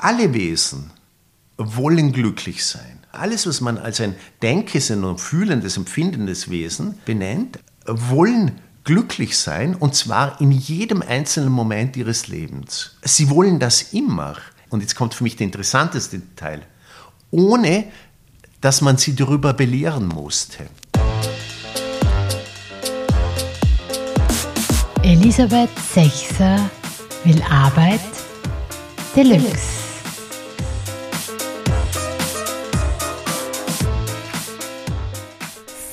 Alle Wesen wollen glücklich sein. Alles, was man als ein denkes und fühlendes, empfindendes Wesen benennt, wollen glücklich sein und zwar in jedem einzelnen Moment ihres Lebens. Sie wollen das immer. Und jetzt kommt für mich der interessanteste Teil. Ohne, dass man sie darüber belehren musste. Elisabeth Sechser will Arbeit Deluxe.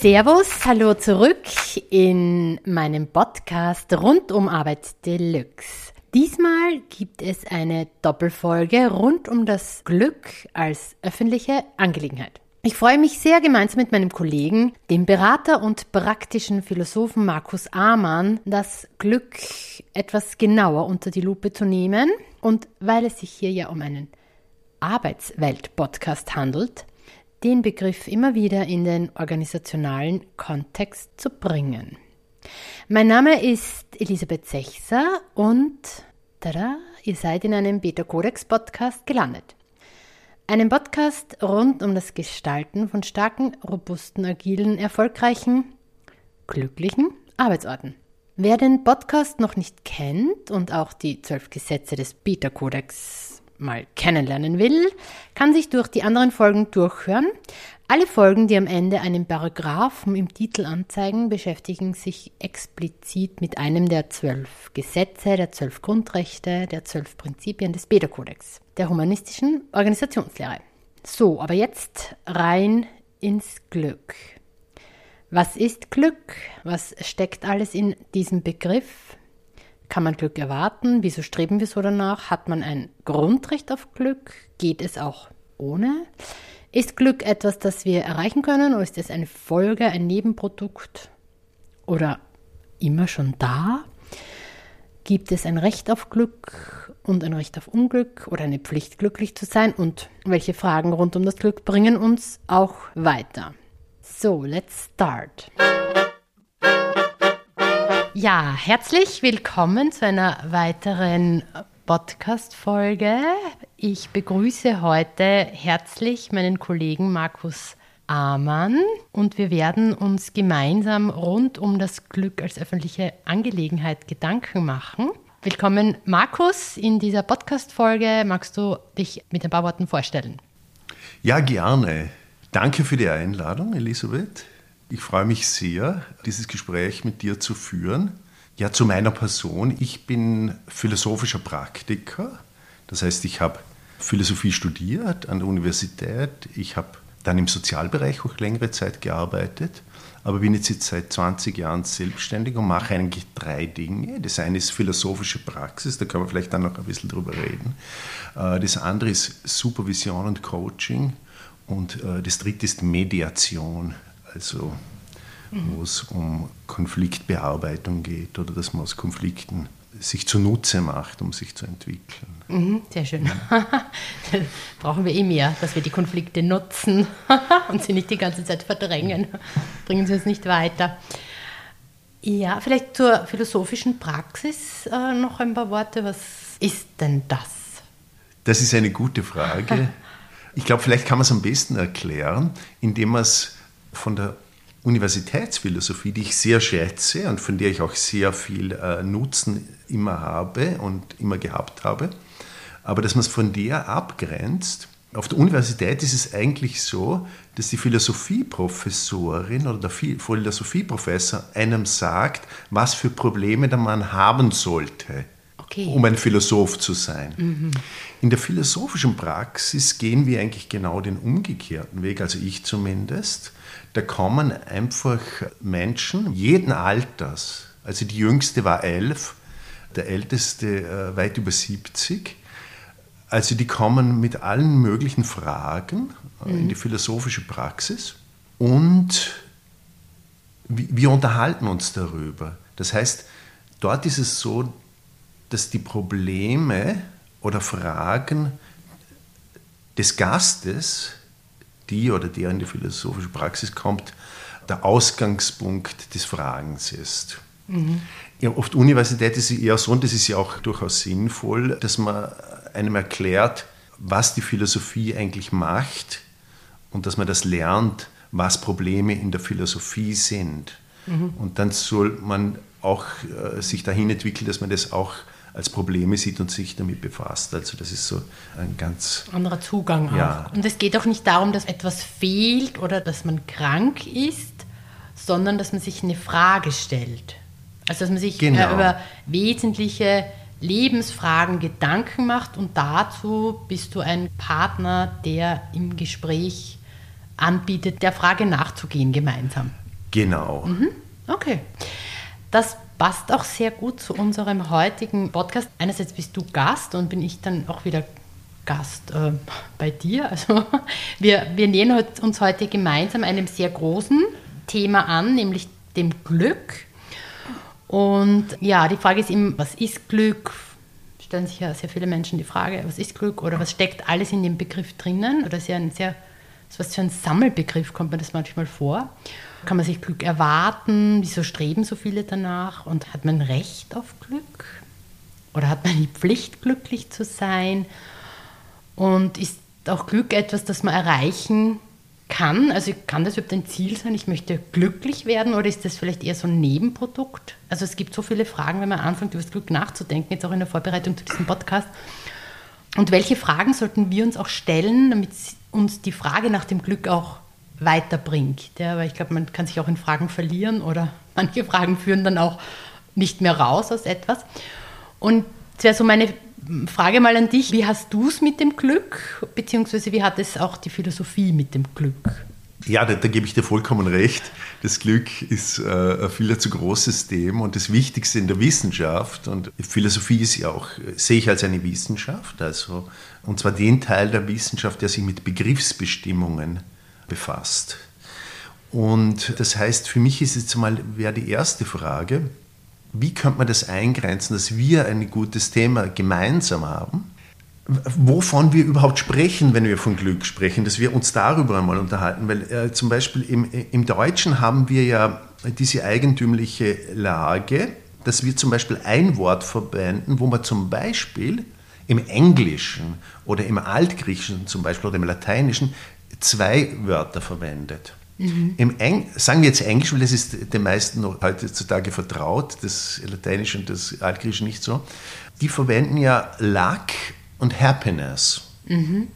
Servus, hallo zurück in meinem Podcast rund um Arbeit Deluxe. Diesmal gibt es eine Doppelfolge rund um das Glück als öffentliche Angelegenheit. Ich freue mich sehr, gemeinsam mit meinem Kollegen, dem Berater und praktischen Philosophen Markus Amann, das Glück etwas genauer unter die Lupe zu nehmen. Und weil es sich hier ja um einen Arbeitswelt-Podcast handelt, den Begriff immer wieder in den organisationalen Kontext zu bringen. Mein Name ist Elisabeth Sechser und tada, ihr seid in einem Beta Codex Podcast gelandet. Einem Podcast rund um das Gestalten von starken, robusten, agilen, erfolgreichen, glücklichen Arbeitsorten. Wer den Podcast noch nicht kennt und auch die zwölf Gesetze des Beta Codex mal kennenlernen will, kann sich durch die anderen Folgen durchhören. Alle Folgen, die am Ende einen Paragraphen im Titel anzeigen, beschäftigen sich explizit mit einem der zwölf Gesetze, der zwölf Grundrechte, der zwölf Prinzipien des Beta-Kodex, der humanistischen Organisationslehre. So, aber jetzt rein ins Glück. Was ist Glück? Was steckt alles in diesem Begriff? Kann man Glück erwarten? Wieso streben wir so danach? Hat man ein Grundrecht auf Glück? Geht es auch ohne? Ist Glück etwas, das wir erreichen können oder ist es eine Folge, ein Nebenprodukt oder immer schon da? Gibt es ein Recht auf Glück und ein Recht auf Unglück oder eine Pflicht, glücklich zu sein? Und welche Fragen rund um das Glück bringen uns auch weiter? So, let's start. Ja, herzlich willkommen zu einer weiteren Podcast-Folge. Ich begrüße heute herzlich meinen Kollegen Markus Amann und wir werden uns gemeinsam rund um das Glück als öffentliche Angelegenheit Gedanken machen. Willkommen, Markus, in dieser Podcast-Folge. Magst du dich mit ein paar Worten vorstellen? Ja, gerne. Danke für die Einladung, Elisabeth. Ich freue mich sehr, dieses Gespräch mit dir zu führen. Ja, zu meiner Person. Ich bin philosophischer Praktiker. Das heißt, ich habe Philosophie studiert an der Universität. Ich habe dann im Sozialbereich auch längere Zeit gearbeitet, aber bin jetzt, seit 20 Jahren selbstständig und mache eigentlich drei Dinge. Das eine ist philosophische Praxis, da können wir vielleicht dann noch ein bisschen drüber reden. Äh, das andere ist Supervision und Coaching und äh, das dritte ist Mediation also wo es um Konfliktbearbeitung geht oder dass man aus Konflikten sich zunutze macht, um sich zu entwickeln. Mhm, sehr schön. brauchen wir eh mehr, dass wir die Konflikte nutzen und sie nicht die ganze Zeit verdrängen. Bringen sie uns nicht weiter. Ja, vielleicht zur philosophischen Praxis äh, noch ein paar Worte. Was ist denn das? Das ist eine gute Frage. Ich glaube, vielleicht kann man es am besten erklären, indem man es von der Universitätsphilosophie, die ich sehr schätze und von der ich auch sehr viel äh, Nutzen immer habe und immer gehabt habe, aber dass man es von der abgrenzt. Auf der Universität ist es eigentlich so, dass die Philosophieprofessorin oder der Philosophieprofessor einem sagt, was für Probleme der Mann haben sollte okay. um ein Philosoph zu sein. Mhm. In der philosophischen Praxis gehen wir eigentlich genau den umgekehrten Weg, also ich zumindest. Da kommen einfach Menschen jeden Alters, also die jüngste war elf, der älteste äh, weit über 70. Also die kommen mit allen möglichen Fragen äh, mhm. in die philosophische Praxis und wir unterhalten uns darüber. Das heißt, dort ist es so, dass die Probleme oder Fragen des Gastes, die oder der in die philosophische Praxis kommt, der Ausgangspunkt des Fragens ist. Mhm. Ja, der Universität ist es eher so, und das ist ja auch durchaus sinnvoll, dass man einem erklärt, was die Philosophie eigentlich macht und dass man das lernt, was Probleme in der Philosophie sind. Mhm. Und dann soll man auch äh, sich dahin entwickeln, dass man das auch als Probleme sieht und sich damit befasst. Also das ist so ein ganz anderer Zugang ja. auch. Und es geht auch nicht darum, dass etwas fehlt oder dass man krank ist, sondern dass man sich eine Frage stellt. Also dass man sich äh, genau. über wesentliche Lebensfragen Gedanken macht und dazu bist du ein Partner, der im Gespräch anbietet, der Frage nachzugehen gemeinsam. Genau. Mhm. Okay. Das passt auch sehr gut zu unserem heutigen Podcast. Einerseits bist du Gast und bin ich dann auch wieder Gast äh, bei dir. Also wir, wir nähern uns heute gemeinsam einem sehr großen Thema an, nämlich dem Glück. Und ja, die Frage ist eben, was ist Glück? Stellen sich ja sehr viele Menschen die Frage, was ist Glück oder was steckt alles in dem Begriff drinnen? Oder ist ja ein sehr, was für ein Sammelbegriff kommt mir das manchmal vor. Kann man sich Glück erwarten? Wieso streben so viele danach? Und hat man Recht auf Glück? Oder hat man die Pflicht, glücklich zu sein? Und ist auch Glück etwas, das man erreichen kann? Also kann das überhaupt ein Ziel sein? Ich möchte glücklich werden oder ist das vielleicht eher so ein Nebenprodukt? Also es gibt so viele Fragen, wenn man anfängt, über das Glück nachzudenken, jetzt auch in der Vorbereitung zu diesem Podcast. Und welche Fragen sollten wir uns auch stellen, damit uns die Frage nach dem Glück auch weiterbringt. Ja, weil ich glaube, man kann sich auch in Fragen verlieren oder manche Fragen führen dann auch nicht mehr raus aus etwas. Und es wäre so meine Frage mal an dich, wie hast du es mit dem Glück, beziehungsweise wie hat es auch die Philosophie mit dem Glück? Ja, da, da, gebe ich dir vollkommen recht. Das Glück ist äh, ein viel zu großes Thema und das Wichtigste in der Wissenschaft. Und Philosophie ist ja auch, sehe ich als eine Wissenschaft, also, und zwar den Teil der Wissenschaft, der sich mit Begriffsbestimmungen befasst. Und das heißt, für mich ist jetzt mal, wäre die erste Frage, wie könnte man das eingrenzen, dass wir ein gutes Thema gemeinsam haben? Wovon wir überhaupt sprechen, wenn wir von Glück sprechen, dass wir uns darüber einmal unterhalten, weil äh, zum Beispiel im, im Deutschen haben wir ja diese eigentümliche Lage, dass wir zum Beispiel ein Wort verwenden, wo man zum Beispiel im Englischen oder im Altgriechischen zum Beispiel oder im Lateinischen zwei Wörter verwendet. Mhm. Sagen wir jetzt Englisch, weil das ist den meisten noch heutzutage vertraut, das Lateinische und das Altgriechische nicht so. Die verwenden ja Luck und Happiness. Mhm.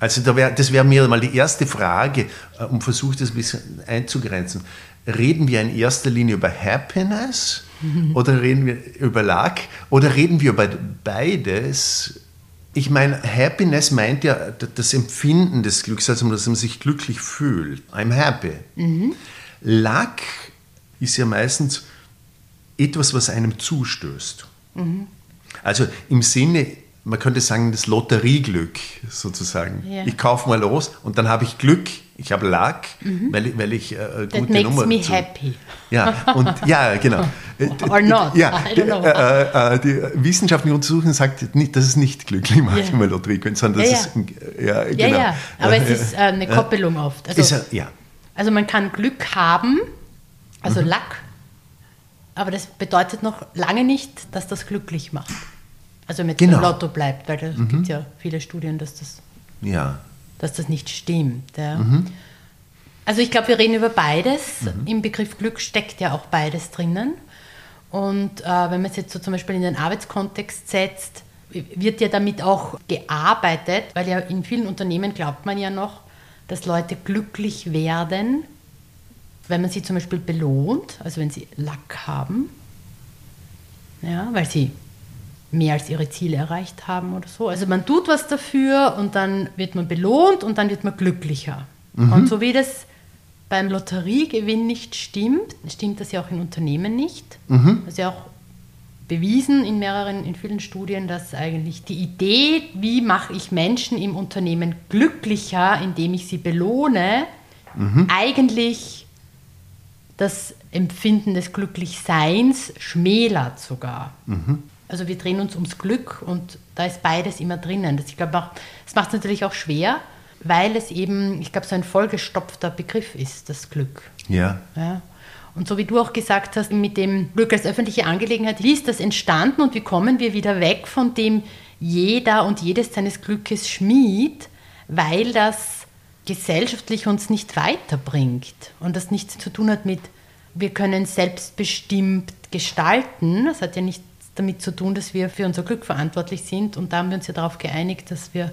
Also da wär, das wäre mir mal die erste Frage, äh, um versucht das ein bisschen einzugrenzen. Reden wir in erster Linie über Happiness mhm. oder reden wir über Luck oder reden wir über beides ich meine, Happiness meint ja das Empfinden des Glücks, also dass man sich glücklich fühlt. I'm happy. Mhm. Luck ist ja meistens etwas, was einem zustößt. Mhm. Also im Sinne, man könnte sagen, das Lotterieglück sozusagen. Ja. Ich kaufe mal los und dann habe ich Glück, ich habe Luck, mhm. weil, weil ich äh, gute That makes Nummer me zu, happy. Ja, und, ja, genau. Or not, ja, I don't know. Äh, äh, die wissenschaftliche Untersuchung sagt nicht, dass es nicht glücklich macht, yeah. wenn man Lotterie gewinnt, sondern dass ja. es, ja, genau. ja, aber es ist äh, eine Koppelung oft. Also, ist, ja. also man kann Glück haben, also mhm. Luck, aber das bedeutet noch lange nicht, dass das glücklich macht. Also mit genau. dem Lotto bleibt, weil da mhm. gibt ja viele Studien, dass das, ja. Dass das nicht stimmt. Ja. Mhm. Also ich glaube, wir reden über beides. Mhm. Im Begriff Glück steckt ja auch beides drinnen. Und äh, wenn man es jetzt so zum Beispiel in den Arbeitskontext setzt, wird ja damit auch gearbeitet, weil ja in vielen Unternehmen glaubt man ja noch, dass Leute glücklich werden, wenn man sie zum Beispiel belohnt, also wenn sie Lack haben, ja, weil sie mehr als ihre Ziele erreicht haben oder so. Also man tut was dafür und dann wird man belohnt und dann wird man glücklicher. Mhm. Und so wie das beim Lotteriegewinn nicht stimmt, stimmt das ja auch in Unternehmen nicht. Mhm. Das ist ja auch bewiesen in mehreren, in vielen Studien, dass eigentlich die Idee, wie mache ich Menschen im Unternehmen glücklicher, indem ich sie belohne, mhm. eigentlich das Empfinden des Glücklichseins schmälert sogar. Mhm. Also wir drehen uns ums Glück und da ist beides immer drinnen. Das, ich glaube auch, das macht es natürlich auch schwer, weil es eben, ich glaube, so ein vollgestopfter Begriff ist, das Glück. Ja. ja. Und so wie du auch gesagt hast, mit dem Glück als öffentliche Angelegenheit, wie ist das entstanden und wie kommen wir wieder weg von dem jeder und jedes seines Glückes Schmied, weil das gesellschaftlich uns nicht weiterbringt und das nichts zu tun hat mit, wir können selbstbestimmt gestalten. Das hat ja nichts damit zu tun, dass wir für unser Glück verantwortlich sind und da haben wir uns ja darauf geeinigt, dass wir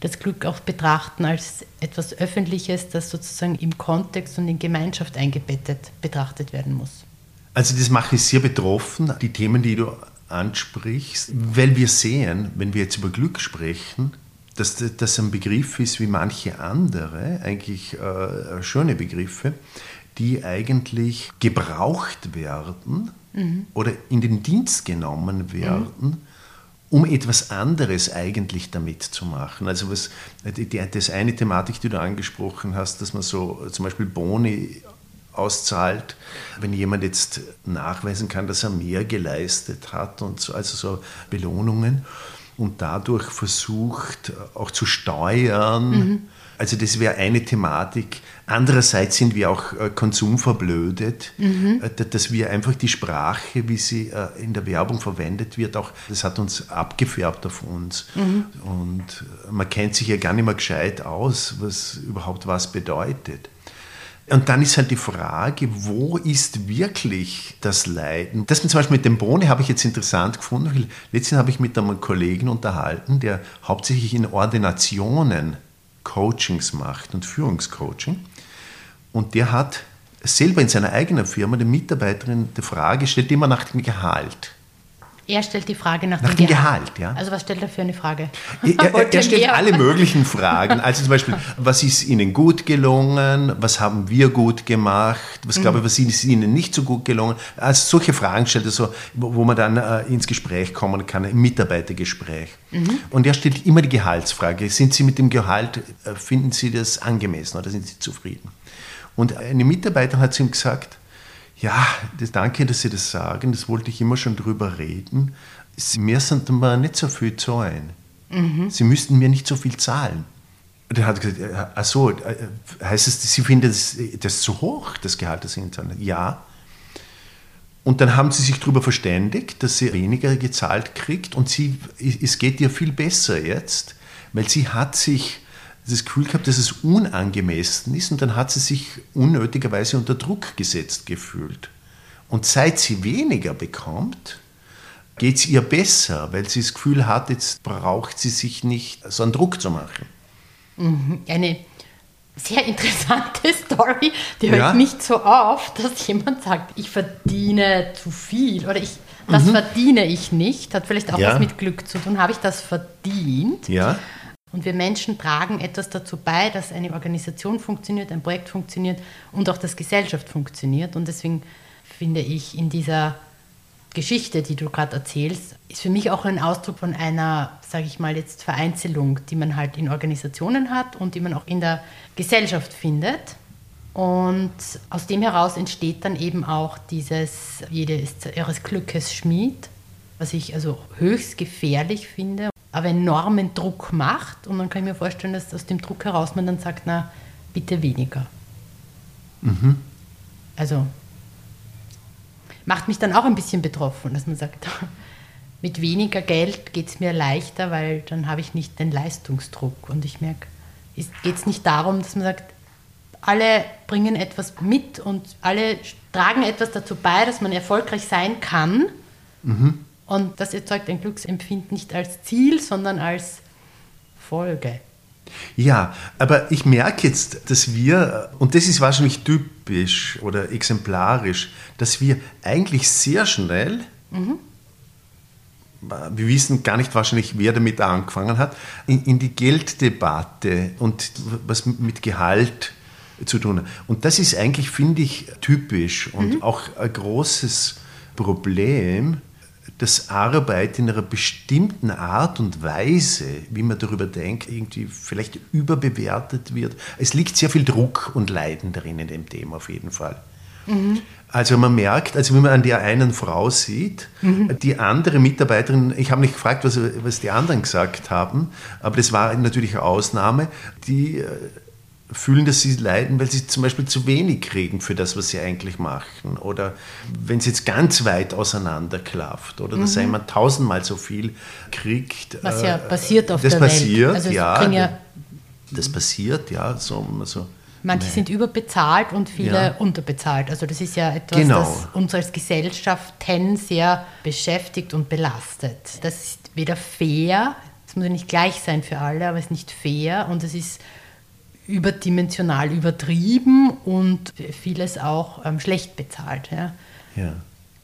das Glück auch betrachten als etwas Öffentliches, das sozusagen im Kontext und in Gemeinschaft eingebettet betrachtet werden muss. Also das macht mich sehr betroffen, die Themen, die du ansprichst, weil wir sehen, wenn wir jetzt über Glück sprechen, dass das ein Begriff ist wie manche andere, eigentlich äh, schöne Begriffe, die eigentlich gebraucht werden mhm. oder in den Dienst genommen werden, mhm. um etwas anderes eigentlich damit zu machen. Also was, die, das eine Thematik, die du angesprochen hast, dass man so zum Beispiel Boni auszahlt, wenn jemand jetzt nachweisen kann, dass er mehr geleistet hat und so, also so Belohnungen und dadurch versucht auch zu steuern. Mhm. Also das wäre eine Thematik. Andererseits sind wir auch äh, konsumverblödet, mhm. Äh, dass wir einfach die Sprache, wie sie äh, in der Werbung verwendet wird, auch das hat uns abgefärbt auf uns. Mhm. Und man kennt sich ja gar nicht mehr gescheit aus, was überhaupt was bedeutet. Und dann ist halt die Frage, wo ist wirklich das Leiden? Das zum Beispiel mit dem Bohne habe ich jetzt interessant gefunden, letztens habe ich mit einem Kollegen unterhalten, der hauptsächlich in Ordinationen Coachings macht und Führungscoaching. Und der hat selber in seiner eigenen Firma den Mitarbeiterin die Frage gestellt, immer nach dem Gehalt. Er stellt die Frage nach, nach dem, Gehalt. Gehalt. ja. Also was stellt er für eine Frage? Er, er, er stellt alle möglichen Fragen. Also zum Beispiel, was ist Ihnen gut gelungen? Was haben wir gut gemacht? Was mhm. glaube ich, was ist Ihnen nicht so gut gelungen? Also solche Fragen stellt er so, wo man dann äh, ins Gespräch kommen kann, im Mitarbeitergespräch. Mhm. Und er stellt immer die Gehaltsfrage. Sind Sie mit dem Gehalt, äh, finden Sie das angemessen oder sind Sie zufrieden? Und eine Mitarbeiterin hat zu ihm gesagt, ja, das, danke, dass Sie das sagen. Das wollte ich immer schon drüber reden. Sie müssen mir nicht so viel zahlen. Mhm. Sie müssten mir nicht so viel zahlen. Und er hat gesagt, ach so, äh, heißt es, Sie finden das, das zu hoch, das Gehalt, das Sie zahlen? Ja. Und dann haben sie sich darüber verständigt, dass sie weniger gezahlt kriegt und sie, es geht ihr viel besser jetzt, weil sie hat sich das Gefühl gehabt, dass es unangemessen ist und dann hat sie sich unnötigerweise unter Druck gesetzt gefühlt. Und seit sie weniger bekommt, geht es ihr besser, weil sie das Gefühl hat, jetzt braucht sie sich nicht so einen Druck zu machen. Mhm. Eine sehr interessante Story, die hört ja. nicht so auf, dass jemand sagt, ich verdiene zu viel oder ich, das mhm. verdiene ich nicht, hat vielleicht auch ja. was mit Glück zu tun, habe ich das verdient? Ja. Und wir Menschen tragen etwas dazu bei, dass eine Organisation funktioniert, ein Projekt funktioniert und auch dass Gesellschaft funktioniert. Und deswegen finde ich in dieser Geschichte, die du gerade erzählst, ist für mich auch ein Ausdruck von einer, sage ich mal jetzt, Vereinzelung, die man halt in Organisationen hat und die man auch in der Gesellschaft findet. Und aus dem heraus entsteht dann eben auch dieses, jede ist ihres Glückes Schmied, was ich also höchst gefährlich finde aber enormen Druck macht. Und dann kann ich mir vorstellen, dass aus dem Druck heraus man dann sagt, na, bitte weniger. Mhm. Also macht mich dann auch ein bisschen betroffen, dass man sagt, mit weniger Geld geht es mir leichter, weil dann habe ich nicht den Leistungsdruck. Und ich merke, es geht nicht darum, dass man sagt, alle bringen etwas mit und alle tragen etwas dazu bei, dass man erfolgreich sein kann. Mhm. Und das erzeugt ein Glücksempfinden nicht als Ziel, sondern als Folge. Ja, aber ich merke jetzt, dass wir, und das ist wahrscheinlich typisch oder exemplarisch, dass wir eigentlich sehr schnell, mhm. wir wissen gar nicht wahrscheinlich, wer damit angefangen hat, in, in die Gelddebatte und was mit Gehalt zu tun hat. Und das ist eigentlich, finde ich, typisch und mhm. auch ein großes Problem, dass Arbeit in einer bestimmten Art und Weise, wie man darüber denkt, irgendwie vielleicht überbewertet wird. Es liegt sehr viel Druck und Leiden darin in dem Thema auf jeden Fall. Mhm. Also man merkt, also wenn man an der einen Frau sieht, mhm. die andere Mitarbeiterin, ich habe nicht gefragt, was, was die anderen gesagt haben, aber das war natürlich eine Ausnahme, die äh, fühlen, dass sie leiden, weil sie zum Beispiel zu wenig kriegen für das, was sie eigentlich machen. Oder wenn es jetzt ganz weit auseinanderklafft oder mhm. dass jemand tausendmal so viel kriegt. Was ja äh, passiert auf das der passiert, Welt. Also ja, ja, das passiert, ja. So, so. Manche Nein. sind überbezahlt und viele ja. unterbezahlt. Also das ist ja etwas, genau. das uns als Gesellschaften sehr beschäftigt und belastet. Das ist weder fair, es muss ja nicht gleich sein für alle, aber es ist nicht fair und es ist überdimensional übertrieben und vieles auch ähm, schlecht bezahlt. Ja. ja.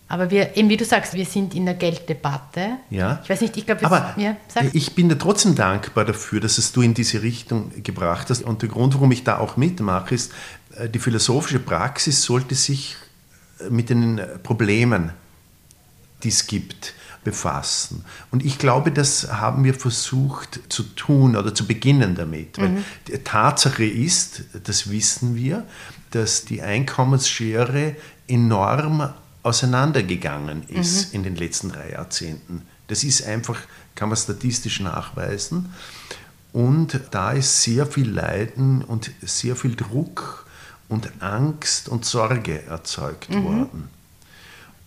Aber wir, eben wie du sagst, wir sind in der Gelddebatte. Ja. Ich weiß nicht, ich glaube, aber ja, ich bin dir trotzdem dankbar dafür, dass es du in diese Richtung gebracht hast. Und der Grund, warum ich da auch mitmache, ist, äh, die philosophische Praxis sollte sich äh, mit den Problemen, die es gibt, befassen. Und ich glaube, das haben wir versucht zu tun oder zu beginnen damit. Weil mhm. die Tatsache ist, das wissen wir, dass die Einkommensschere enorm auseinandergegangen ist mhm. in den letzten drei Jahrzehnten. Das ist einfach, kann man statistisch nachweisen. Und da ist sehr viel Leiden und sehr viel Druck und Angst und Sorge erzeugt mhm. worden.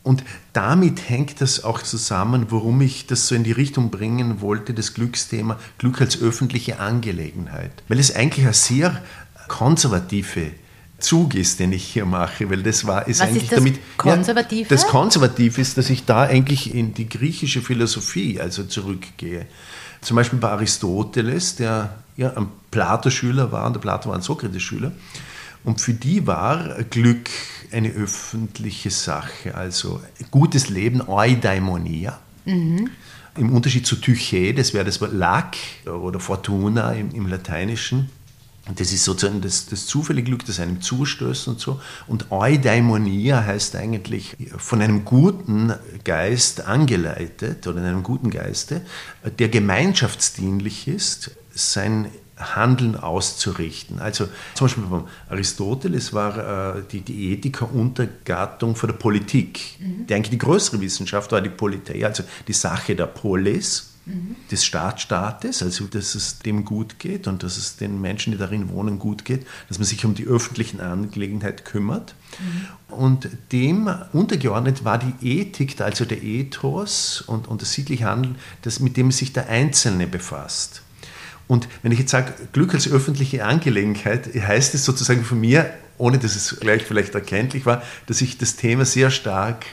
Und damit hängt das auch zusammen, warum ich das so in die Richtung bringen wollte, das Glücksthema, Glück als öffentliche Angelegenheit. Weil es eigentlich eine sehr konservative Zug ist, den ich hier mache, weil das war ist Was eigentlich ist das damit Konservative? Ja, das Konservative ist, dass ich da eigentlich in die griechische Philosophie also zurückgehe. Zum Beispiel bei Aristoteles, der ja ein Plato-Schüler war, und der Plato war ein Sokrates-Schüler. Und für die war Glück eine öffentliche Sache, also gutes Leben, Eudaimonia. Mhm. Im Unterschied zu Tyche, das wäre das Wort Lack oder Fortuna im, im Lateinischen. Das ist sozusagen das, das zufällige Glück, das einem zustößt und so. Und Eudaimonia heißt eigentlich von einem guten Geist angeleitet oder einem guten Geiste, der gemeinschaftsdienlich ist, sein Handeln auszurichten. Also zum Beispiel beim Aristoteles war äh, die, die Ethiker Untergattung von der Politik. Mhm. Die eigentlich die größere Wissenschaft war die Politei, also die Sache der Polis, mhm. des Staatsstaates, also dass es dem gut geht und dass es den Menschen, die darin wohnen, gut geht, dass man sich um die öffentlichen Angelegenheit kümmert. Mhm. Und dem untergeordnet war die Ethik, also der Ethos und, und das sittliche Handeln, das, mit dem sich der Einzelne befasst. Und wenn ich jetzt sage, Glück als öffentliche Angelegenheit, heißt es sozusagen von mir, ohne dass es gleich vielleicht erkenntlich war, dass ich das Thema sehr stark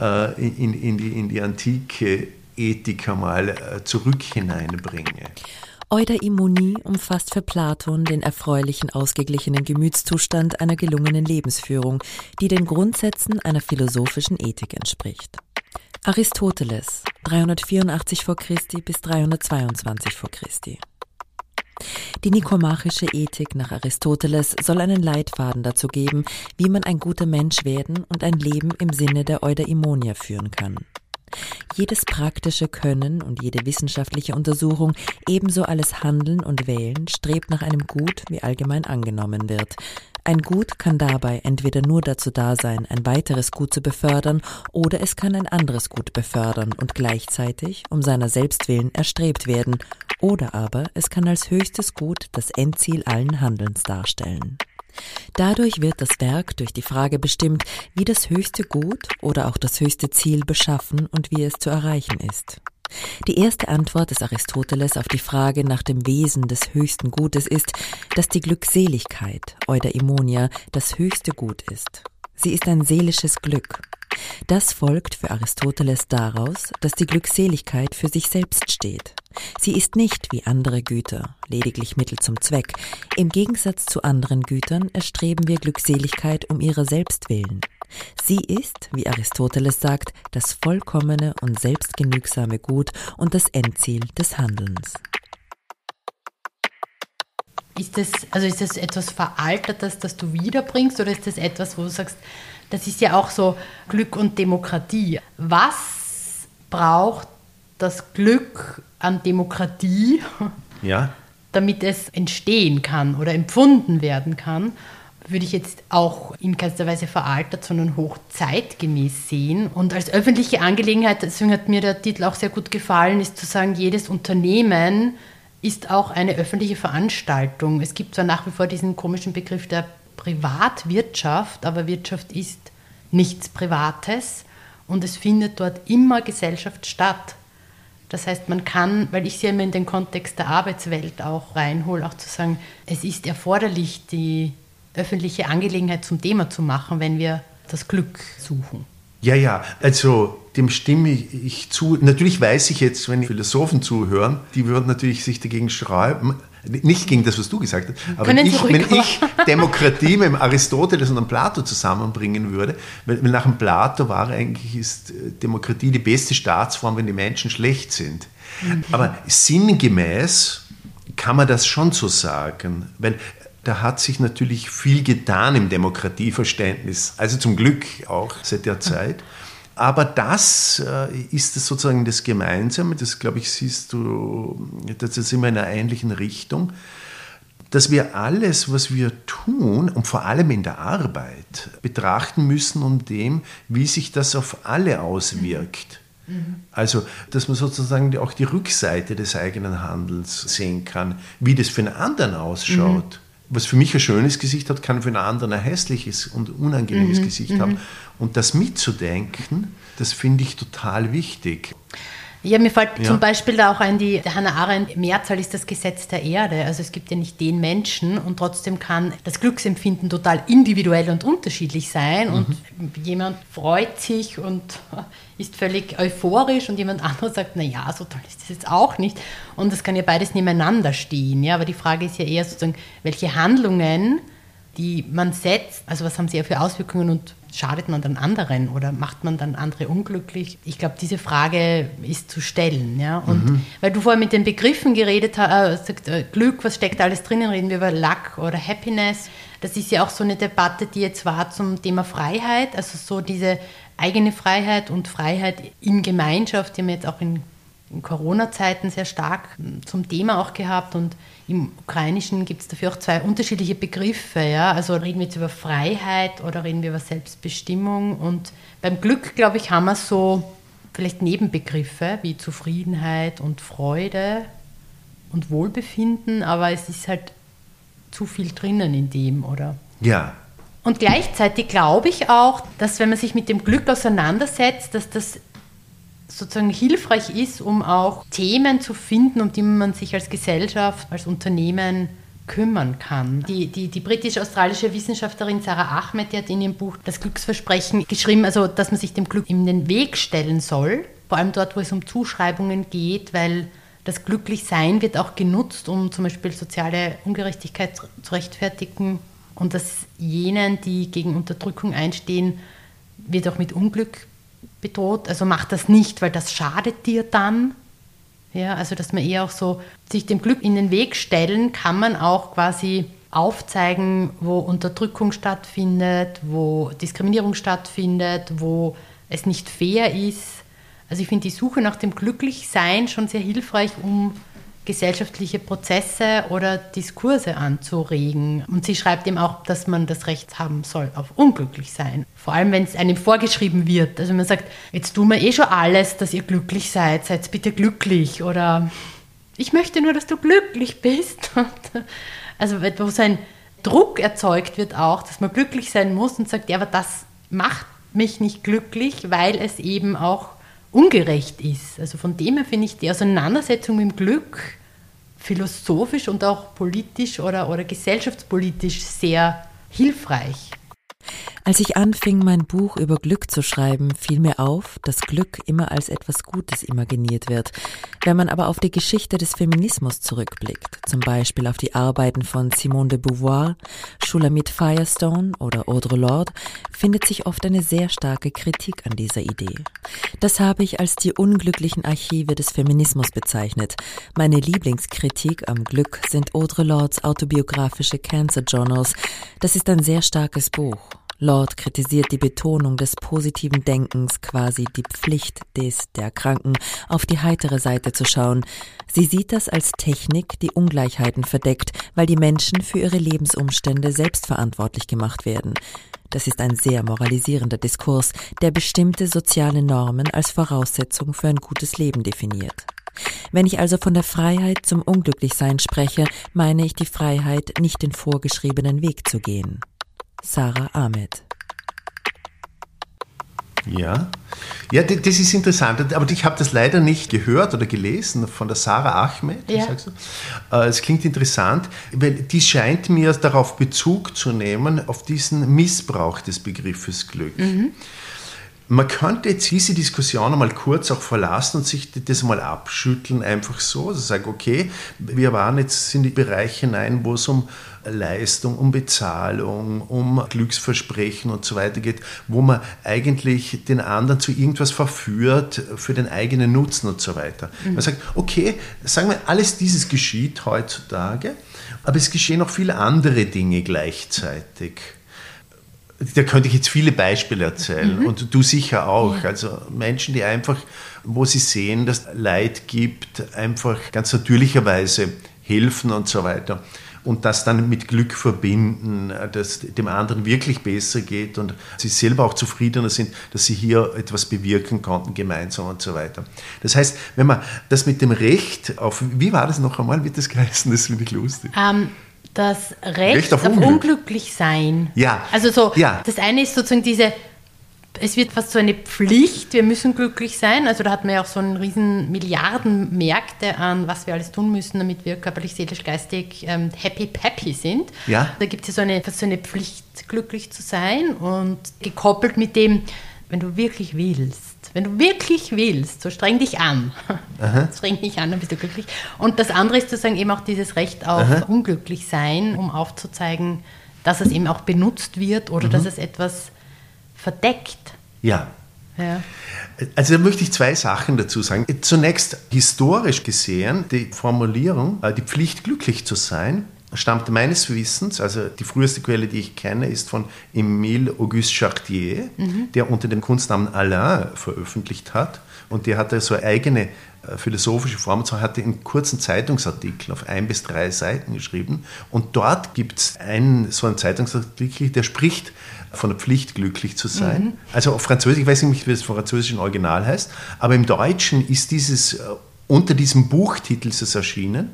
äh, in, in, die, in die antike Ethik einmal äh, zurück hineinbringe. Eudaimonie umfasst für Platon den erfreulichen, ausgeglichenen Gemütszustand einer gelungenen Lebensführung, die den Grundsätzen einer philosophischen Ethik entspricht. Aristoteles 384 v. Chr. bis 322 v. Chr. Die nikomachische Ethik nach Aristoteles soll einen Leitfaden dazu geben, wie man ein guter Mensch werden und ein Leben im Sinne der Eudaimonia führen kann. Jedes praktische Können und jede wissenschaftliche Untersuchung, ebenso alles Handeln und Wählen, strebt nach einem Gut, wie allgemein angenommen wird. Ein Gut kann dabei entweder nur dazu da sein, ein weiteres Gut zu befördern, oder es kann ein anderes Gut befördern und gleichzeitig um seiner selbst willen erstrebt werden, oder aber es kann als höchstes Gut das Endziel allen Handelns darstellen. Dadurch wird das Werk durch die Frage bestimmt, wie das höchste Gut oder auch das höchste Ziel beschaffen und wie es zu erreichen ist. Die erste Antwort des Aristoteles auf die Frage nach dem Wesen des höchsten Gutes ist, dass die Glückseligkeit, Eudaimonia, das höchste Gut ist. Sie ist ein seelisches Glück. Das folgt für Aristoteles daraus, dass die Glückseligkeit für sich selbst steht. Sie ist nicht wie andere Güter, lediglich Mittel zum Zweck. Im Gegensatz zu anderen Gütern erstreben wir Glückseligkeit um ihrer selbst willen. Sie ist, wie Aristoteles sagt, das vollkommene und selbstgenügsame Gut und das Endziel des Handelns. Ist das, also ist das etwas Veraltetes, das du wiederbringst, oder ist das etwas, wo du sagst, das ist ja auch so Glück und Demokratie. Was braucht das Glück an Demokratie, ja. damit es entstehen kann oder empfunden werden kann? Würde ich jetzt auch in keinster Weise veraltet, sondern hochzeitgemäß sehen. Und als öffentliche Angelegenheit, deswegen hat mir der Titel auch sehr gut gefallen, ist zu sagen, jedes Unternehmen ist auch eine öffentliche Veranstaltung. Es gibt zwar nach wie vor diesen komischen Begriff der Privatwirtschaft, aber Wirtschaft ist nichts Privates und es findet dort immer Gesellschaft statt. Das heißt, man kann, weil ich sie immer in den Kontext der Arbeitswelt auch reinhole, auch zu sagen, es ist erforderlich, die öffentliche Angelegenheit zum Thema zu machen, wenn wir das Glück suchen. Ja, ja, also dem stimme ich zu. Natürlich weiß ich jetzt, wenn Philosophen zuhören, die würden natürlich sich dagegen schreiben, nicht gegen das, was du gesagt hast, aber wenn ich, wenn ich, Demokratie mit Aristoteles und dem Plato zusammenbringen würde, weil, weil nach dem Plato war eigentlich ist äh, Demokratie die beste Staatsform, wenn die Menschen schlecht sind. Mhm. Aber sinngemäß kann man das schon so sagen, weil da hat sich natürlich viel getan im Demokratieverständnis, also zum Glück auch seit der Zeit. Aber das äh, ist das sozusagen das Gemeinsame, das glaube ich, siehst du, das ist immer in einer ähnlichen Richtung, dass wir alles, was wir tun, und vor allem in der Arbeit, betrachten müssen und dem, wie sich das auf alle auswirkt. Also, dass man sozusagen auch die Rückseite des eigenen Handelns sehen kann, wie das für einen anderen ausschaut. Was für mich ein schönes Gesicht hat, kann für einen anderen ein hässliches und unangenehmes mhm. Gesicht mhm. haben. Und das mitzudenken, das finde ich total wichtig. Ja, mir fällt ja. zum Beispiel da auch ein, die Hannah Arendt, Mehrzahl ist das Gesetz der Erde. Also es gibt ja nicht den Menschen und trotzdem kann das Glücksempfinden total individuell und unterschiedlich sein. Mhm. Und jemand freut sich und ist völlig euphorisch und jemand anderes sagt, naja, so toll ist das jetzt auch nicht. Und das kann ja beides nebeneinander stehen. Ja? Aber die Frage ist ja eher sozusagen, welche Handlungen, die man setzt, also was haben sie ja für Auswirkungen und schadet man dann anderen oder macht man dann andere unglücklich? Ich glaube, diese Frage ist zu stellen. Ja? Und mhm. weil du vorher mit den Begriffen geredet hast, äh, äh, Glück, was steckt alles drinnen, reden wir über Luck oder Happiness. Das ist ja auch so eine Debatte, die jetzt war zum Thema Freiheit, also so diese eigene Freiheit und Freiheit in Gemeinschaft, die haben wir jetzt auch in, in Corona-Zeiten sehr stark zum Thema auch gehabt und im Ukrainischen gibt es dafür auch zwei unterschiedliche Begriffe. Ja? Also reden wir jetzt über Freiheit oder reden wir über Selbstbestimmung. Und beim Glück, glaube ich, haben wir so vielleicht Nebenbegriffe wie Zufriedenheit und Freude und Wohlbefinden, aber es ist halt zu viel drinnen in dem, oder? Ja. Und gleichzeitig glaube ich auch, dass wenn man sich mit dem Glück auseinandersetzt, dass das sozusagen hilfreich ist, um auch Themen zu finden, um die man sich als Gesellschaft, als Unternehmen kümmern kann. Die, die, die britisch-australische Wissenschaftlerin Sarah Ahmed die hat in ihrem Buch Das Glücksversprechen geschrieben, also dass man sich dem Glück in den Weg stellen soll, vor allem dort, wo es um Zuschreibungen geht, weil das Glücklichsein wird auch genutzt, um zum Beispiel soziale Ungerechtigkeit zu rechtfertigen und dass jenen, die gegen Unterdrückung einstehen, wird auch mit Unglück bedroht. Also mach das nicht, weil das schadet dir dann. Ja, also dass man eher auch so sich dem Glück in den Weg stellen, kann man auch quasi aufzeigen, wo Unterdrückung stattfindet, wo Diskriminierung stattfindet, wo es nicht fair ist. Also ich finde die Suche nach dem Glücklichsein schon sehr hilfreich, um gesellschaftliche Prozesse oder Diskurse anzuregen. Und sie schreibt eben auch, dass man das Recht haben soll auf unglücklich sein. Vor allem, wenn es einem vorgeschrieben wird. Also man sagt, jetzt tun wir eh schon alles, dass ihr glücklich seid, seid bitte glücklich. Oder ich möchte nur, dass du glücklich bist. also wo so ein Druck erzeugt wird auch, dass man glücklich sein muss und sagt, ja, aber das macht mich nicht glücklich, weil es eben auch ungerecht ist. Also von dem her finde ich die Auseinandersetzung mit dem Glück philosophisch und auch politisch oder, oder gesellschaftspolitisch sehr hilfreich. Als ich anfing, mein Buch über Glück zu schreiben, fiel mir auf, dass Glück immer als etwas Gutes imaginiert wird. Wenn man aber auf die Geschichte des Feminismus zurückblickt, zum Beispiel auf die Arbeiten von Simone de Beauvoir, Shulamit Firestone oder Audre Lorde, findet sich oft eine sehr starke Kritik an dieser Idee. Das habe ich als die unglücklichen Archive des Feminismus bezeichnet. Meine Lieblingskritik am Glück sind Audre Lordes autobiografische Cancer Journals. Das ist ein sehr starkes Buch. Lord kritisiert die Betonung des positiven Denkens, quasi die Pflicht des der Kranken, auf die heitere Seite zu schauen. Sie sieht das als Technik, die Ungleichheiten verdeckt, weil die Menschen für ihre Lebensumstände selbstverantwortlich gemacht werden. Das ist ein sehr moralisierender Diskurs, der bestimmte soziale Normen als Voraussetzung für ein gutes Leben definiert. Wenn ich also von der Freiheit zum Unglücklichsein spreche, meine ich die Freiheit, nicht den vorgeschriebenen Weg zu gehen. Sarah Ahmed. Ja, ja, das ist interessant, aber ich habe das leider nicht gehört oder gelesen von der Sarah Ahmed. Ja. Äh, es klingt interessant, weil die scheint mir darauf Bezug zu nehmen, auf diesen Missbrauch des Begriffes Glück. Mhm. Man könnte jetzt diese Diskussion mal kurz auch verlassen und sich das mal abschütteln, einfach so. Also sagen, okay, wir waren jetzt in die Bereiche hinein, wo es um Leistung, um Bezahlung, um Glücksversprechen und so weiter geht, wo man eigentlich den anderen zu irgendwas verführt für den eigenen Nutzen und so weiter. Mhm. Man sagt, okay, sagen wir, alles dieses geschieht heutzutage, aber es geschehen auch viele andere Dinge gleichzeitig da könnte ich jetzt viele Beispiele erzählen mhm. und du sicher auch. Ja. Also Menschen, die einfach, wo sie sehen, dass Leid gibt, einfach ganz natürlicherweise helfen und so weiter. Und das dann mit Glück verbinden, dass dem anderen wirklich besser geht und sie selber auch zufriedener sind, dass sie hier etwas bewirken konnten gemeinsam und so weiter. Das heißt, wenn man das mit dem Recht auf, wie war das noch einmal, wird das geheißen, das finde ich lustig. Um ähm, das Recht, Recht auf, auf unglücklich sein. Ja. Also so, ja. das eine ist sozusagen diese, es wird fast so eine Pflicht, wir müssen glücklich sein. Also da hat man ja auch so einen riesen Milliardenmärkte an, was wir alles tun müssen, damit wir körperlich, seelisch, geistig ähm, happy peppy sind. Ja. Da gibt es ja so eine, fast so eine Pflicht, glücklich zu sein und gekoppelt mit dem, wenn du wirklich willst wenn du wirklich willst, so streng dich an. Aha. streng dich an, dann bist du glücklich. Und das andere ist sozusagen eben auch dieses Recht auf Aha. unglücklich sein, um aufzuzeigen, dass es eben auch benutzt wird oder mhm. dass es etwas verdeckt. Ja. ja. Also da möchte ich zwei Sachen dazu sagen. Zunächst historisch gesehen, die Formulierung, äh, die Pflicht glücklich zu sein, stammt meines Wissens, also die früheste Quelle, die ich kenne, ist von Émile Auguste Chartier, mhm. der unter dem Kunstnamen Alain veröffentlicht hat. Und der hatte so eine eigene äh, philosophische Form, und zwar hat er in kurzen Zeitungsartikeln auf ein bis drei Seiten geschrieben. Und dort gibt es einen, so einen Zeitungsartikel, der spricht von der Pflicht, glücklich zu sein. Mhm. Also auf Französisch, ich weiß nicht, wie das im französischen Original heißt, aber im Deutschen ist dieses, äh, unter diesem Buchtitel ist es erschienen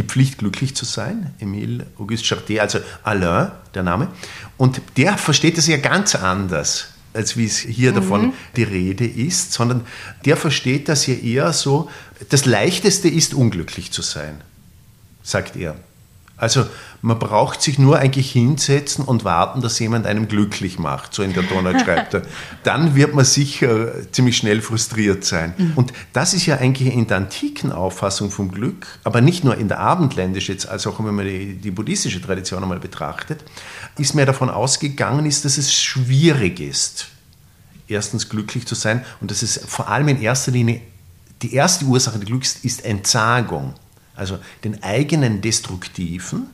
die Pflicht, glücklich zu sein. Emile Auguste Chartier, also Alain, der Name. Und der versteht es ja ganz anders, als wie es hier mhm. davon die Rede ist, sondern der versteht das ja eher so, das Leichteste ist, unglücklich zu sein, sagt er. Also man braucht sich nur eigentlich hinsetzen und warten, dass jemand einem glücklich macht, so in der Donald schreibt er. Dann wird man sicher ziemlich schnell frustriert sein. Mhm. Und das ist ja eigentlich in der antiken Auffassung vom Glück, aber nicht nur in der abendländischen, jetzt, also auch wenn man die, die buddhistische Tradition einmal betrachtet, ist mir davon ausgegangen ist, dass es schwierig ist, erstens glücklich zu sein und dass es vor allem in erster Linie die erste Ursache des Glücks ist Entsagung also den eigenen destruktiven,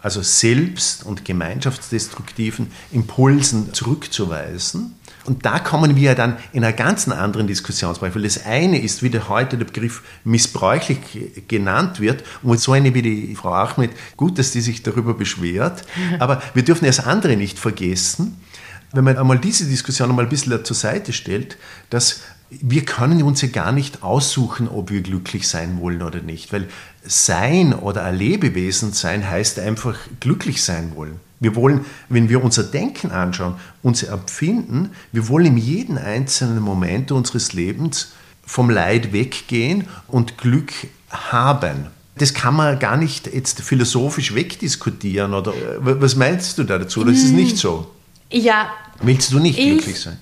also selbst- und gemeinschaftsdestruktiven Impulsen zurückzuweisen. Und da kommen wir dann in einer ganz anderen Diskussionsbereich, weil das eine ist, wie der heute der Begriff missbräuchlich genannt wird, und so eine wie die Frau Ahmed, gut, dass die sich darüber beschwert, aber wir dürfen das andere nicht vergessen, wenn man einmal diese Diskussion einmal ein bisschen zur Seite stellt, dass wir können uns ja gar nicht aussuchen, ob wir glücklich sein wollen oder nicht, weil sein oder ein Lebewesen sein heißt einfach glücklich sein wollen. Wir wollen, wenn wir unser Denken anschauen, unser Empfinden, wir wollen in jedem einzelnen Moment unseres Lebens vom Leid weggehen und Glück haben. Das kann man gar nicht jetzt philosophisch wegdiskutieren. Oder was meinst du da dazu? Das ist nicht so. Ja. Willst du nicht glücklich sein?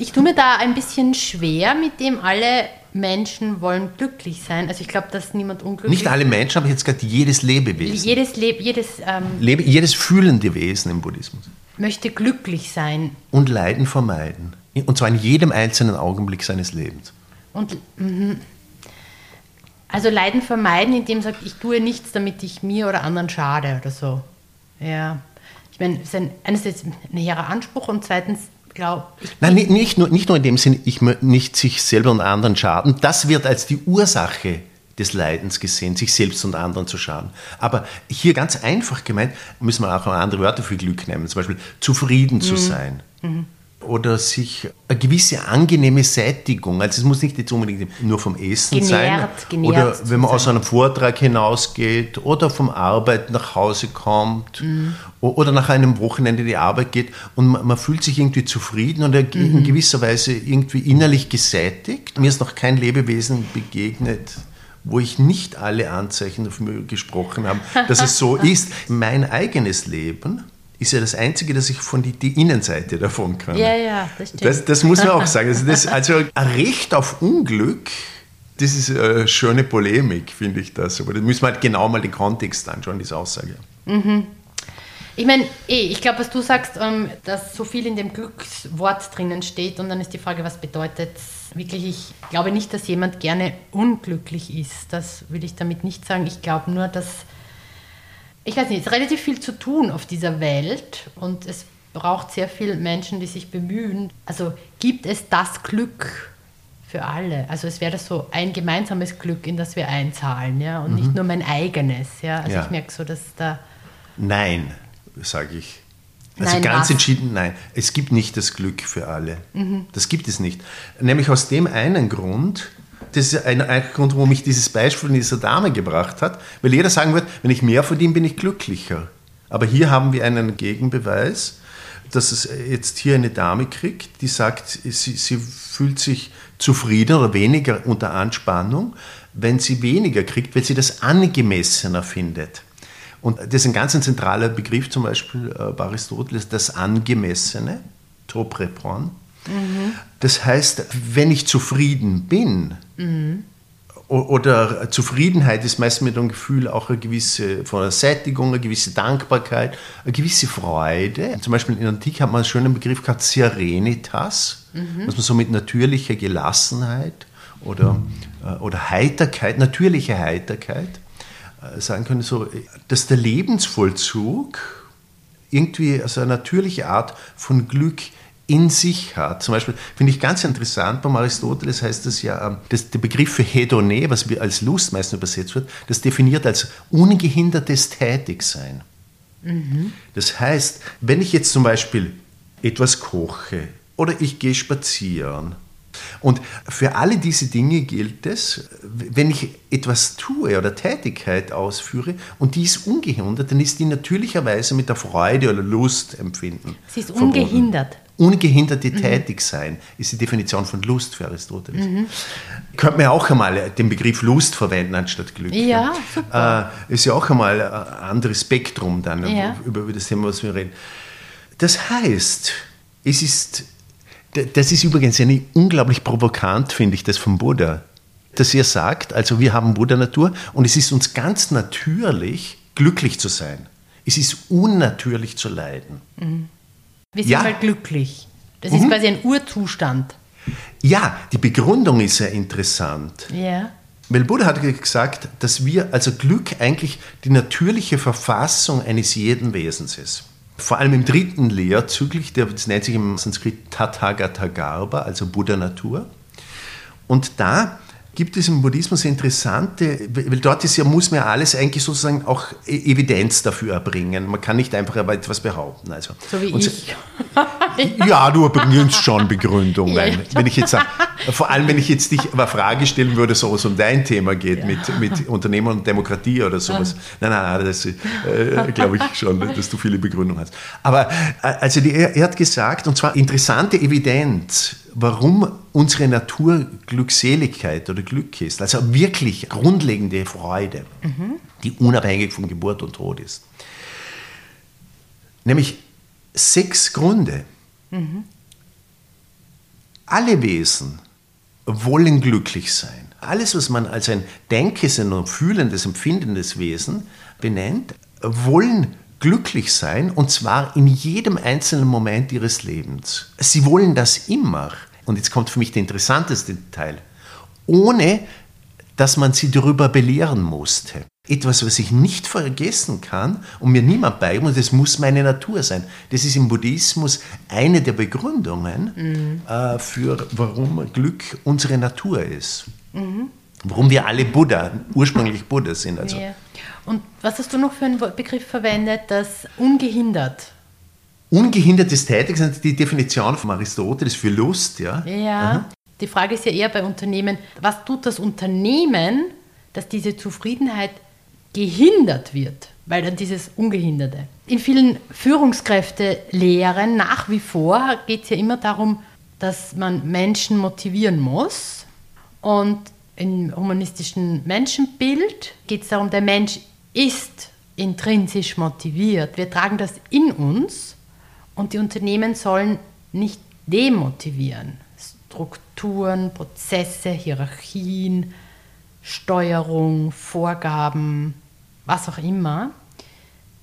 Ich tue mir da ein bisschen schwer, mit dem alle Menschen wollen glücklich sein. Also ich glaube, dass niemand unglücklich ist. Nicht alle Menschen, aber jetzt gerade jedes Lebewesen. Jedes, Leb jedes, ähm, Lebe jedes fühlende Wesen im Buddhismus. Möchte glücklich sein. Und Leiden vermeiden. Und zwar in jedem einzelnen Augenblick seines Lebens. Und mh. also Leiden vermeiden, indem sagt, ich tue nichts, damit ich mir oder anderen schade oder so. Ja. Ich meine, es ist ein, einerseits ein hehrer Anspruch und zweitens glaube. Nein, nicht nur, nicht nur in dem Sinn, ich nicht sich selber und anderen schaden. Das wird als die Ursache des Leidens gesehen, sich selbst und anderen zu schaden. Aber hier ganz einfach gemeint, müssen wir auch andere Wörter für Glück nehmen, zum Beispiel zufrieden zu mhm. sein. Mhm. Oder sich eine gewisse angenehme Sättigung, also es muss nicht jetzt unbedingt nur vom Essen Genährt, sein, genährt oder wenn man sein. aus einem Vortrag hinausgeht oder vom Arbeit nach Hause kommt Mhm. oder nach einem Wochenende die Arbeit geht und man, man fühlt sich irgendwie zufrieden oder Mhm. in gewisser Weise irgendwie innerlich gesättigt. Mir ist noch kein Lebewesen begegnet, wo ich nicht alle Anzeichen dafür gesprochen habe, dass es so ist. Mein eigenes Leben ist ja das Einzige, dass ich von die, die Innenseite davon kann. Ja, ja, das stimmt. Das, das muss man auch sagen. Also, das, also ein Recht auf Unglück, das ist eine schöne Polemik, finde ich das. Aber da müssen wir halt genau mal den Kontext anschauen, diese Aussage. Ich meine, eh, ich glaube, was du sagst, ähm, dass so viel in dem Glückswort drinnen steht und dann ist die Frage, was bedeutet es wirklich? Ich glaube nicht, dass jemand gerne unglücklich ist. Das will ich damit nicht sagen. Ich glaube nur, dass, ich weiß nicht, es ist relativ viel zu tun auf dieser Welt und es braucht sehr viele Menschen, die sich bemühen. Also gibt es das Glück für alle? Also es wäre das so ein gemeinsames Glück, in das wir einzahlen, ja, und nicht nur mein eigenes, ja. Also Ja. ich merke so, dass da Nein, sage ich. Also Nein, ganz was? entschieden, nein. Es gibt nicht das Glück für alle. Mhm. Das gibt es nicht. Nämlich aus dem einen Grund, das ist ein, ein Grund, warum mich dieses Beispiel von dieser Dame gebracht hat, weil jeder sagen wird, wenn ich mehr verdiene, bin ich glücklicher. Aber hier haben wir einen Gegenbeweis, dass es jetzt hier eine Dame kriegt, die sagt, sie, sie fühlt sich zufrieden oder weniger unter Anspannung, wenn sie weniger kriegt, weil sie das angemessener findet. Und das ist ein ganz ein zentraler Begriff, zum Beispiel äh, bei Aristoteles, das Angemessene, trop Das heißt, wenn ich zufrieden bin, o- oder Zufriedenheit ist meist mit einem Gefühl auch eine gewisse von einer Sättigung, eine gewisse Dankbarkeit, eine gewisse Freude. Zum Beispiel in der Antike hat man einen schönen Begriff gehabt, Serenitas, was man so mit natürlicher Gelassenheit oder, äh, oder Heiterkeit, natürliche Heiterkeit äh, sagen können, so, dass der Lebensvollzug irgendwie also eine natürliche Art von Glück in sich hat. Zum Beispiel finde ich ganz interessant, beim Aristoteles heißt das ja, ähm, dass der Begriff für Hedone, was wir als Lust meistens übersetzt wird, das definiert als ungehindertes Tätigsein. Das heißt, wenn ich jetzt zum Beispiel etwas koche oder ich gehe spazieren und für alle diese Dinge gilt es, wenn ich etwas tue oder Tätigkeit ausführe und die ist ungehindert, dann ist die natürlicherweise mit der Freude oder Lust empfinden. sie ist verbunden. ungehindert. Ungehinderte Tätigsein ist die Definition von Lust für Aristoteles. Könnte man ja auch einmal den Begriff Lust verwenden anstatt Glück. Ja, super. Äh, ist ja auch einmal ein anderes Spektrum dann Ja. über, über das Thema, was wir reden. Das heißt, es ist, das ist übrigens eine unglaublich provokant, finde ich, das vom Buddha, dass er sagt, also wir haben Buddha-Natur und es ist uns ganz natürlich, glücklich zu sein. Es ist unnatürlich zu leiden. Wir sind Ja. mal glücklich. Das Mhm. ist quasi ein Urzustand. Ja, die Begründung ist sehr interessant. Ja. Weil Buddha hat gesagt, dass wir, also Glück eigentlich die natürliche Verfassung eines jeden Wesens ist. Vor allem im dritten Lehrzyklus, der, das nennt sich im Sanskrit Tathagata Garba, also Buddha-Natur. Und da gibt es im Buddhismus interessante, weil dort ist ja, muss man ja alles eigentlich sozusagen auch E- Evidenz dafür erbringen. Man kann nicht einfach aber etwas behaupten. Also. So wie ich. ja, du bringst schon Begründung. Ja, ja. wenn ich jetzt sag, vor allem, wenn ich jetzt dich eine Frage stellen würde, so was um dein Thema geht, mit, mit Unternehmen und Demokratie oder sowas. Nein, nein, nein, das äh, glaube ich schon, dass du viele Begründungen hast. Aber äh, also die, er hat gesagt, und zwar interessante Evidenz, warum unsere Natur Glückseligkeit oder Glück ist. Also wirklich grundlegende Freude, die unabhängig von Geburt und Tod ist. Nämlich sechs Gründe. Alle Wesen wollen glücklich sein. Alles, was man als ein denkes und fühlendes, empfindendes Wesen benennt, wollen glücklich sein und zwar in jedem einzelnen Moment ihres Lebens. Sie wollen das immer. Und jetzt kommt für mich der interessanteste Teil. Ohne, dass man sie darüber belehren musste. Etwas, was ich nicht vergessen kann und mir niemand beibringt, das muss meine Natur sein. Das ist im Buddhismus eine der Begründungen äh, für, warum Glück unsere Natur ist. Warum wir alle Buddha, ursprünglich Buddha sind. Also. Ja. Und was hast du noch für einen Begriff verwendet, das ungehindert? ungehindertes Tätigsein, die Definition von Aristoteles für Lust, ja? Ja. Mhm. Die Frage ist ja eher bei Unternehmen, was tut das Unternehmen, dass diese Zufriedenheit gehindert wird? Weil dann dieses Ungehinderte. In vielen Führungskräftelehren nach wie vor geht es ja immer darum, dass man Menschen motivieren muss. Und im humanistischen Menschenbild geht es darum, der Mensch ist intrinsisch motiviert. Wir tragen das in uns und die Unternehmen sollen nicht demotivieren. Strukturen, Prozesse, Hierarchien, Steuerung, Vorgaben, was auch immer.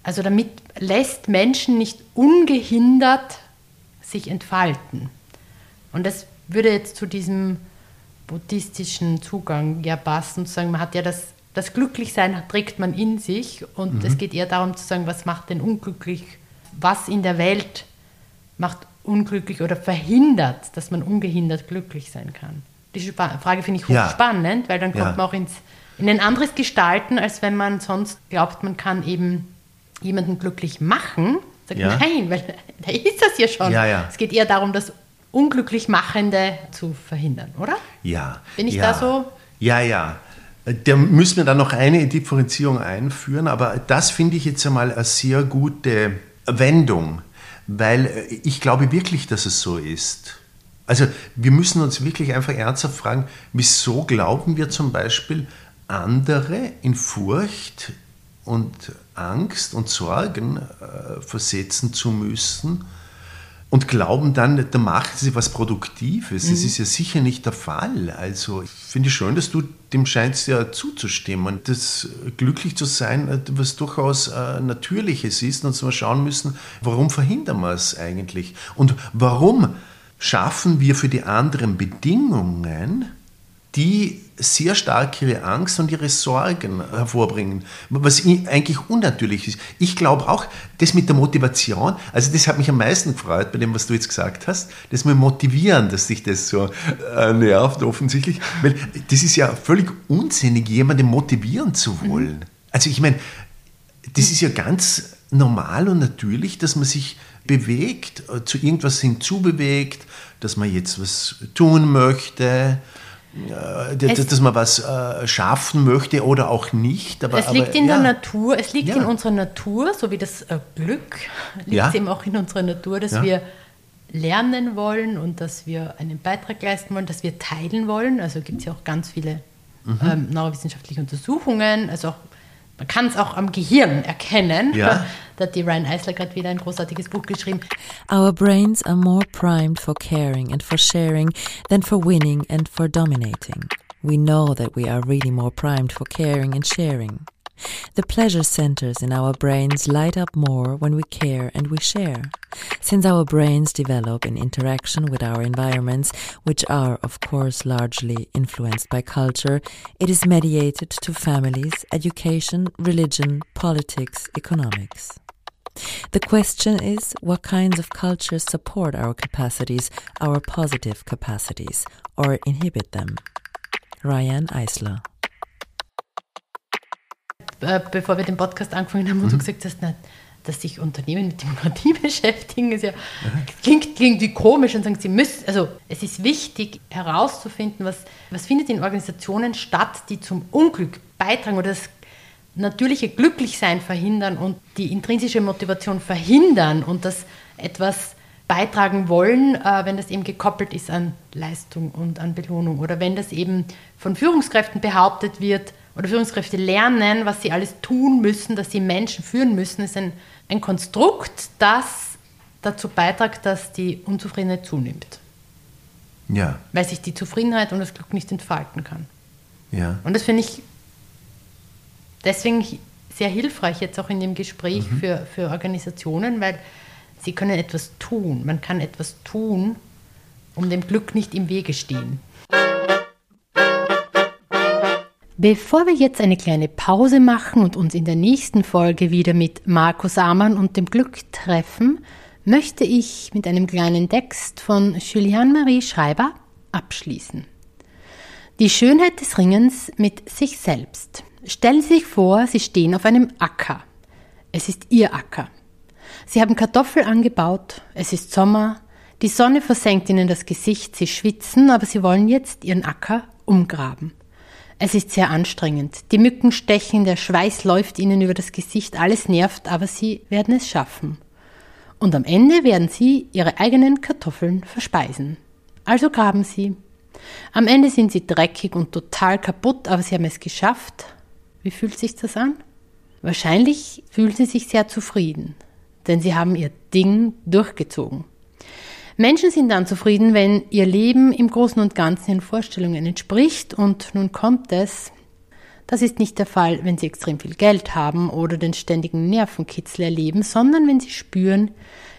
Also damit lässt Menschen nicht ungehindert sich entfalten. Und das würde jetzt zu diesem buddhistischen Zugang ja passen, zu sagen, man hat ja das, das Glücklichsein trägt man in sich und mhm. es geht eher darum zu sagen, was macht denn unglücklich, was in der Welt macht unglücklich oder verhindert, dass man ungehindert glücklich sein kann. Diese Frage finde ich hochspannend, ja. weil dann kommt ja. man auch ins, in ein anderes Gestalten, als wenn man sonst glaubt, man kann eben jemanden glücklich machen. Sagt, ja. nein, weil da ist das ja schon. Es geht eher darum, das Unglücklichmachende zu verhindern, oder? Ja. Bin ich da so? Ja, ja. Da müssen wir dann noch eine Differenzierung einführen, aber das finde ich jetzt einmal eine sehr gute Wendung weil äh, ich glaube wirklich, dass es so ist. Also wir müssen uns wirklich einfach ernsthaft fragen, wieso glauben wir zum Beispiel, andere in Furcht und Angst und Sorgen äh, versetzen zu müssen, und glauben dann, da macht sie was Produktives. Mhm. Das ist ja sicher nicht der Fall. Also ich finde schön, dass du dem scheinst ja zuzustimmen. Das glücklich zu sein, was durchaus äh, Natürliches ist und wir schauen müssen, warum verhindern wir es eigentlich? Und warum schaffen wir für die anderen Bedingungen, die sehr stark ihre Angst und ihre Sorgen hervorbringen, was eigentlich unnatürlich ist. Ich glaube auch, das mit der Motivation, also das hat mich am meisten gefreut bei dem, was du jetzt gesagt hast, das mit Motivieren, dass sich das so äh, nervt offensichtlich, weil das ist ja völlig unsinnig, jemanden motivieren zu wollen. Also ich meine, das ist ja ganz normal und natürlich, dass man sich bewegt, äh, zu irgendwas hinzubewegt, dass man jetzt was tun möchte, dass, dass man was äh, schaffen möchte oder auch nicht. Aber, es liegt aber, in ja. der Natur, es liegt ja. in unserer Natur, so wie das äh, Glück liegt ja. eben auch in unserer Natur, dass wir lernen wollen und dass wir einen Beitrag leisten wollen, dass wir teilen wollen. Also gibt es ja auch ganz viele mhm. ähm, neurowissenschaftliche Untersuchungen, also auch man kann es auch am Gehirn erkennen. Ja. Da hat die Ryan Eisler gerade wieder ein großartiges Buch geschrieben. Our brains are more primed for caring and for sharing than for winning and for dominating. We know that we are really more primed for caring and sharing. The pleasure centers in our brains light up more when we care and we share. Since our brains develop in interaction with our environments, which are, of course, largely influenced by culture, it is mediated to families, education, religion, politics, economics. The question is what kinds of cultures support our capacities, our positive capacities, or inhibit them? Ryan Eisler. Äh, bevor wir den Podcast angefangen haben, und mhm. du gesagt hast, na, dass sich Unternehmen mit Demokratie beschäftigen, ist ja, klingt, klingt wie komisch und sagen, sie müssen, also es ist wichtig herauszufinden, was, was findet in Organisationen statt, die zum Unglück beitragen oder das natürliche Glücklichsein verhindern und die intrinsische Motivation verhindern und das etwas beitragen wollen, äh, wenn das eben gekoppelt ist an Leistung und an Belohnung oder wenn das eben von Führungskräften behauptet wird, oder Führungskräfte lernen, was sie alles tun müssen, dass sie Menschen führen müssen, ist ein, ein Konstrukt, das dazu beiträgt, dass die Unzufriedenheit zunimmt. Ja. Weil sich die Zufriedenheit und das Glück nicht entfalten kann. Ja. Und das finde ich deswegen sehr hilfreich jetzt auch in dem Gespräch mhm. für, für Organisationen, weil sie können etwas tun. Man kann etwas tun, um dem Glück nicht im Wege stehen. Bevor wir jetzt eine kleine Pause machen und uns in der nächsten Folge wieder mit Markus Amann und dem Glück treffen, möchte ich mit einem kleinen Text von Julian Marie Schreiber abschließen. Die Schönheit des Ringens mit sich selbst. Stellen Sie sich vor, Sie stehen auf einem Acker. Es ist Ihr Acker. Sie haben Kartoffel angebaut, es ist Sommer, die Sonne versenkt ihnen das Gesicht, sie schwitzen, aber sie wollen jetzt ihren Acker umgraben. Es ist sehr anstrengend. Die Mücken stechen, der Schweiß läuft ihnen über das Gesicht, alles nervt, aber sie werden es schaffen. Und am Ende werden sie ihre eigenen Kartoffeln verspeisen. Also graben sie. Am Ende sind sie dreckig und total kaputt, aber sie haben es geschafft. Wie fühlt sich das an? Wahrscheinlich fühlen sie sich sehr zufrieden, denn sie haben ihr Ding durchgezogen. Menschen sind dann zufrieden, wenn ihr Leben im Großen und Ganzen ihren Vorstellungen entspricht und nun kommt es. Das ist nicht der Fall, wenn sie extrem viel Geld haben oder den ständigen Nervenkitzel erleben, sondern wenn sie spüren,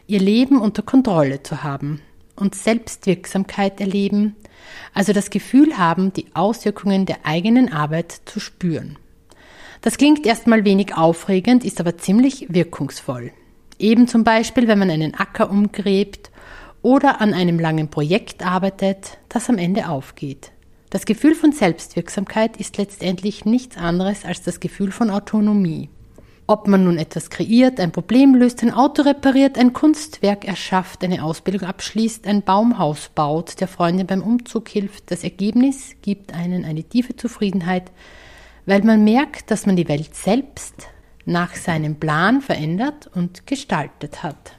ihr Leben unter Kontrolle zu haben und Selbstwirksamkeit erleben, also das Gefühl haben, die Auswirkungen der eigenen Arbeit zu spüren. Das klingt erstmal wenig aufregend, ist aber ziemlich wirkungsvoll. Eben zum Beispiel, wenn man einen Acker umgräbt oder an einem langen Projekt arbeitet, das am Ende aufgeht. Das Gefühl von Selbstwirksamkeit ist letztendlich nichts anderes als das Gefühl von Autonomie. Ob man nun etwas kreiert, ein Problem löst, ein Auto repariert, ein Kunstwerk erschafft, eine Ausbildung abschließt, ein Baumhaus baut, der Freundin beim Umzug hilft, das Ergebnis gibt einen eine tiefe Zufriedenheit, weil man merkt, dass man die Welt selbst nach seinem Plan verändert und gestaltet hat.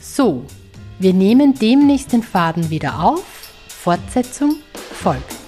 So, wir nehmen demnächst den Faden wieder auf. Fortsetzung folgt.